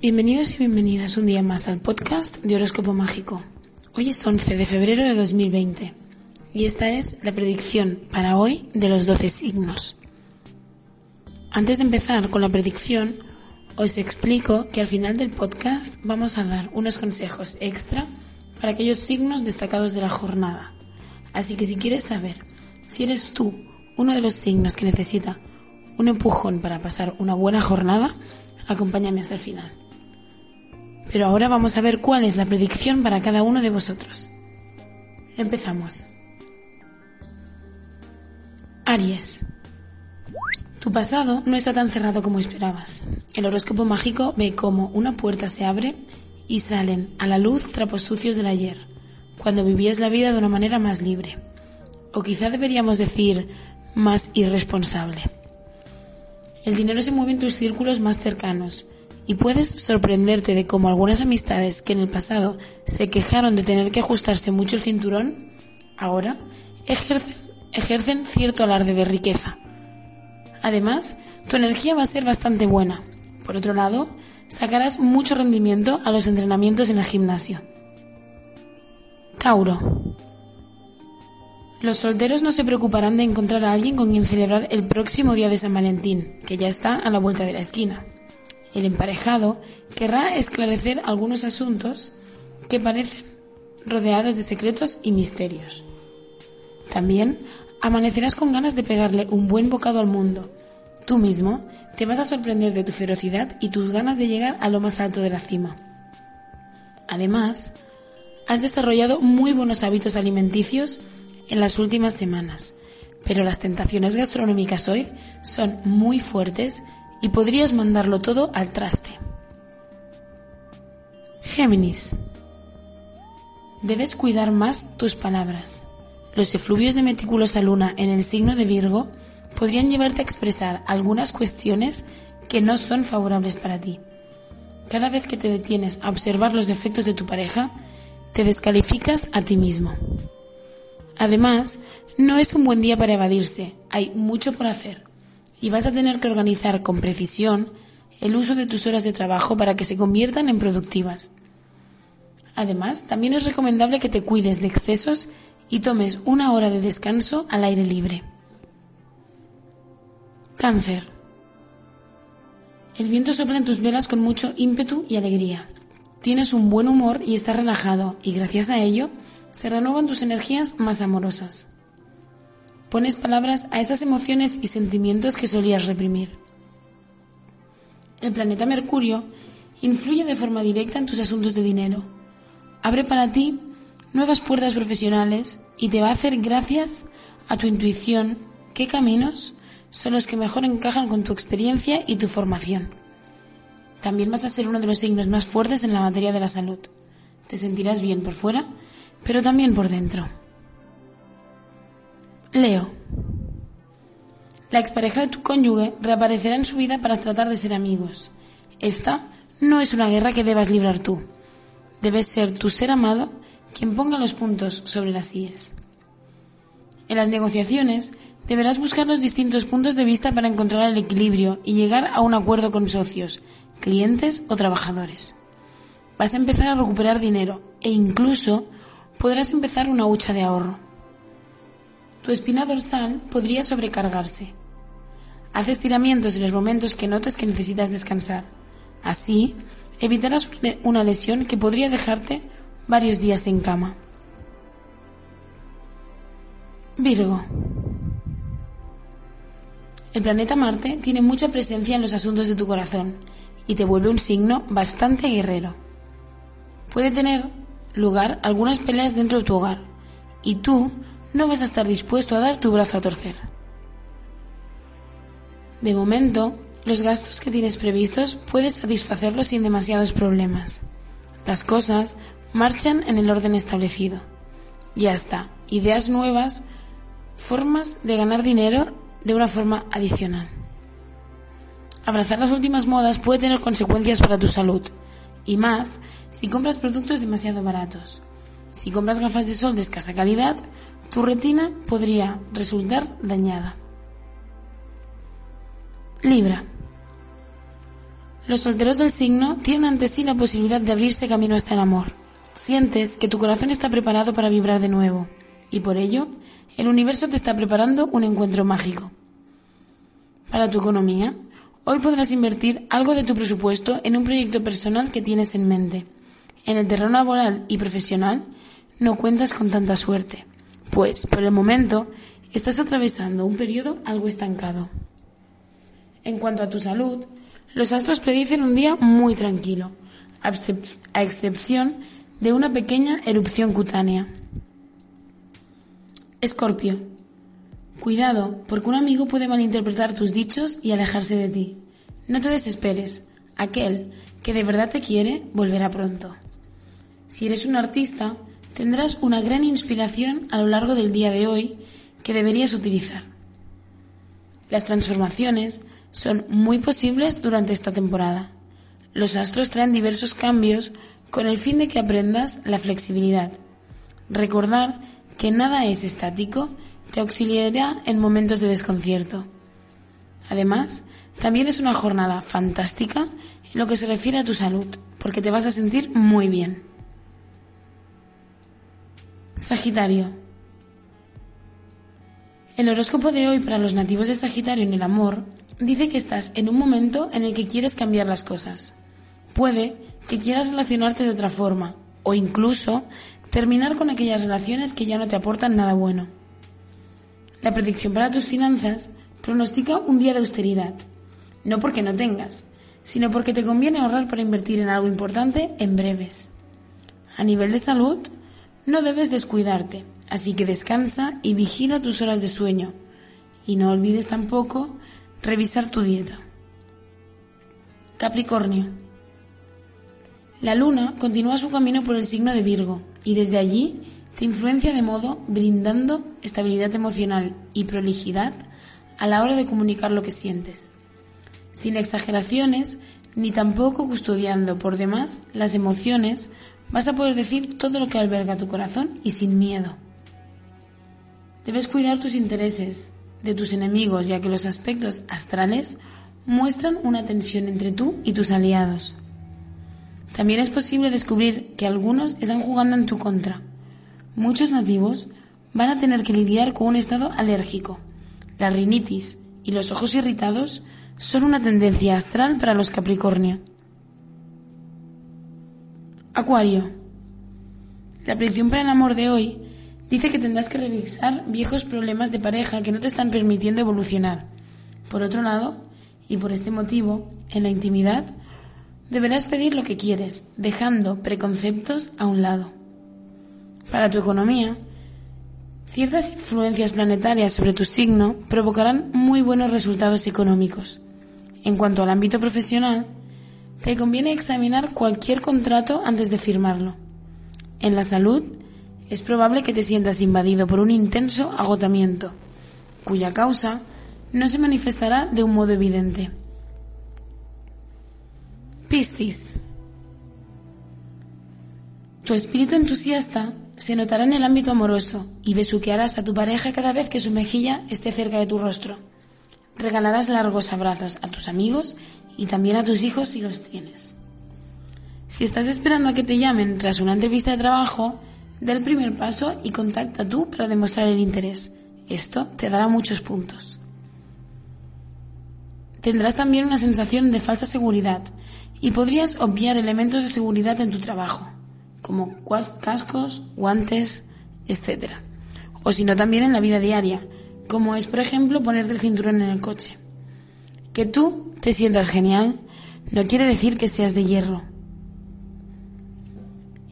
Bienvenidos y bienvenidas un día más al podcast de Horóscopo Mágico. Hoy es 11 de febrero de 2020 y esta es la predicción para hoy de los 12 signos. Antes de empezar con la predicción, os explico que al final del podcast vamos a dar unos consejos extra para aquellos signos destacados de la jornada. Así que si quieres saber si eres tú uno de los signos que necesita un empujón para pasar una buena jornada, acompáñame hasta el final. Pero ahora vamos a ver cuál es la predicción para cada uno de vosotros. Empezamos. Aries. Tu pasado no está tan cerrado como esperabas. El horóscopo mágico ve cómo una puerta se abre y salen a la luz trapos sucios del ayer, cuando vivías la vida de una manera más libre. O quizá deberíamos decir más irresponsable. El dinero se mueve en tus círculos más cercanos y puedes sorprenderte de cómo algunas amistades que en el pasado se quejaron de tener que ajustarse mucho el cinturón, ahora ejercen, cierto alarde de riqueza. Además, tu energía va a ser bastante buena. Por otro lado, sacarás mucho rendimiento a los entrenamientos en el gimnasio. Tauro. Los solteros no se preocuparán de encontrar a alguien con quien celebrar el próximo día de San Valentín, que ya está a la vuelta de la esquina. El emparejado querrá esclarecer algunos asuntos que parecen rodeados de secretos y misterios. También amanecerás con ganas de pegarle un buen bocado al mundo. Tú mismo te vas a sorprender de tu ferocidad y tus ganas de llegar a lo más alto de la cima. Además, has desarrollado muy buenos hábitos alimenticios en las últimas semanas, pero las tentaciones gastronómicas hoy son muy fuertes y podrías mandarlo todo al traste. Géminis. Debes cuidar más tus palabras. Los efluvios de meticulosa luna en el signo de Virgo podrían llevarte a expresar algunas cuestiones que no son favorables para ti. Cada vez que te detienes a observar los defectos de tu pareja, te descalificas a ti mismo. Además, no es un buen día para evadirse, hay mucho por hacer y vas a tener que organizar con precisión el uso de tus horas de trabajo para que se conviertan en productivas. Además, también es recomendable que te cuides de excesos y tomes una hora de descanso al aire libre. Cáncer. El viento sopla en tus velas con mucho ímpetu y alegría. Tienes un buen humor y estás relajado y gracias a ello se renuevan tus energías más amorosas pones palabras a esas emociones y sentimientos que solías reprimir. El planeta Mercurio influye de forma directa en tus asuntos de dinero. Abre para ti nuevas puertas profesionales y te va a hacer gracias a tu intuición qué caminos son los que mejor encajan con tu experiencia y tu formación. También vas a ser uno de los signos más fuertes en la materia de la salud. Te sentirás bien por fuera, pero también por dentro. Leo. La expareja de tu cónyuge reaparecerá en su vida para tratar de ser amigos. Esta no es una guerra que debas librar tú. Debes ser tu ser amado quien ponga los puntos sobre las IES. En las negociaciones deberás buscar los distintos puntos de vista para encontrar el equilibrio y llegar a un acuerdo con socios, clientes o trabajadores. Vas a empezar a recuperar dinero e incluso podrás empezar una hucha de ahorro. Tu espina dorsal podría sobrecargarse. Haz estiramientos en los momentos que notes que necesitas descansar. Así, evitarás una lesión que podría dejarte varios días en cama. Virgo. El planeta Marte tiene mucha presencia en los asuntos de tu corazón y te vuelve un signo bastante guerrero. Puede tener lugar algunas peleas dentro de tu hogar y tú no vas a estar dispuesto a dar tu brazo a torcer. De momento, los gastos que tienes previstos puedes satisfacerlos sin demasiados problemas. Las cosas marchan en el orden establecido. Y hasta ideas nuevas, formas de ganar dinero de una forma adicional. Abrazar las últimas modas puede tener consecuencias para tu salud, y más si compras productos demasiado baratos. Si compras gafas de sol de escasa calidad, tu retina podría resultar dañada. Libra. Los solteros del signo tienen ante sí la posibilidad de abrirse camino hasta el amor. Sientes que tu corazón está preparado para vibrar de nuevo, y por ello, el universo te está preparando un encuentro mágico. Para tu economía, hoy podrás invertir algo de tu presupuesto en un proyecto personal que tienes en mente. En el terreno laboral y profesional, no cuentas con tanta suerte, pues por el momento estás atravesando un periodo algo estancado. En cuanto a tu salud, los astros predicen un día muy tranquilo, a excepción de una pequeña erupción cutánea. Escorpio. Cuidado, porque un amigo puede malinterpretar tus dichos y alejarse de ti. No te desesperes. Aquel que de verdad te quiere volverá pronto. Si eres un artista, tendrás una gran inspiración a lo largo del día de hoy que deberías utilizar. Las transformaciones son muy posibles durante esta temporada. Los astros traen diversos cambios con el fin de que aprendas la flexibilidad. Recordar que nada es estático te auxiliará en momentos de desconcierto. Además, también es una jornada fantástica en lo que se refiere a tu salud, porque te vas a sentir muy bien. Sagitario. El horóscopo de hoy para los nativos de Sagitario en el amor dice que estás en un momento en el que quieres cambiar las cosas. Puede que quieras relacionarte de otra forma o incluso terminar con aquellas relaciones que ya no te aportan nada bueno. La predicción para tus finanzas pronostica un día de austeridad, no porque no tengas, sino porque te conviene ahorrar para invertir en algo importante en breves. A nivel de salud, no debes descuidarte, así que descansa y vigila tus horas de sueño. Y no olvides tampoco revisar tu dieta. Capricornio. La luna continúa su camino por el signo de Virgo y desde allí te influencia de modo brindando estabilidad emocional y prolijidad a la hora de comunicar lo que sientes, sin exageraciones ni tampoco custodiando por demás las emociones Vas a poder decir todo lo que alberga tu corazón y sin miedo. Debes cuidar tus intereses de tus enemigos, ya que los aspectos astrales muestran una tensión entre tú y tus aliados. También es posible descubrir que algunos están jugando en tu contra. Muchos nativos van a tener que lidiar con un estado alérgico. La rinitis y los ojos irritados son una tendencia astral para los Capricornio. Acuario. La predicción para el amor de hoy dice que tendrás que revisar viejos problemas de pareja que no te están permitiendo evolucionar. Por otro lado, y por este motivo, en la intimidad, deberás pedir lo que quieres, dejando preconceptos a un lado. Para tu economía, ciertas influencias planetarias sobre tu signo provocarán muy buenos resultados económicos. En cuanto al ámbito profesional, te conviene examinar cualquier contrato antes de firmarlo. En la salud, es probable que te sientas invadido por un intenso agotamiento, cuya causa no se manifestará de un modo evidente. Piscis. Tu espíritu entusiasta se notará en el ámbito amoroso y besuquearás a tu pareja cada vez que su mejilla esté cerca de tu rostro. Regalarás largos abrazos a tus amigos y también a tus hijos si los tienes. Si estás esperando a que te llamen tras una entrevista de trabajo, da el primer paso y contacta tú para demostrar el interés. Esto te dará muchos puntos. Tendrás también una sensación de falsa seguridad y podrías obviar elementos de seguridad en tu trabajo, como cascos, guantes, etc. O si no también en la vida diaria, como es por ejemplo ponerte el cinturón en el coche. Que tú te sientas genial no quiere decir que seas de hierro.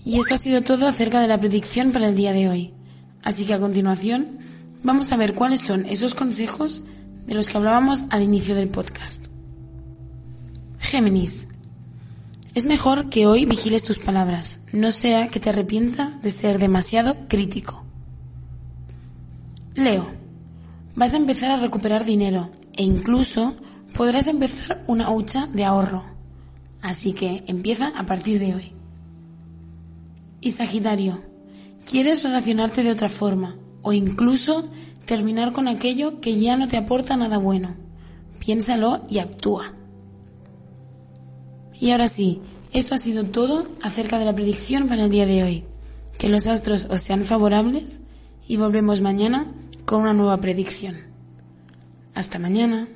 Y esto ha sido todo acerca de la predicción para el día de hoy. Así que a continuación vamos a ver cuáles son esos consejos de los que hablábamos al inicio del podcast. Géminis. Es mejor que hoy vigiles tus palabras, no sea que te arrepientas de ser demasiado crítico. Leo. Vas a empezar a recuperar dinero e incluso podrás empezar una hucha de ahorro. Así que empieza a partir de hoy. Y Sagitario, quieres relacionarte de otra forma o incluso terminar con aquello que ya no te aporta nada bueno. Piénsalo y actúa. Y ahora sí, esto ha sido todo acerca de la predicción para el día de hoy. Que los astros os sean favorables y volvemos mañana con una nueva predicción. Hasta mañana.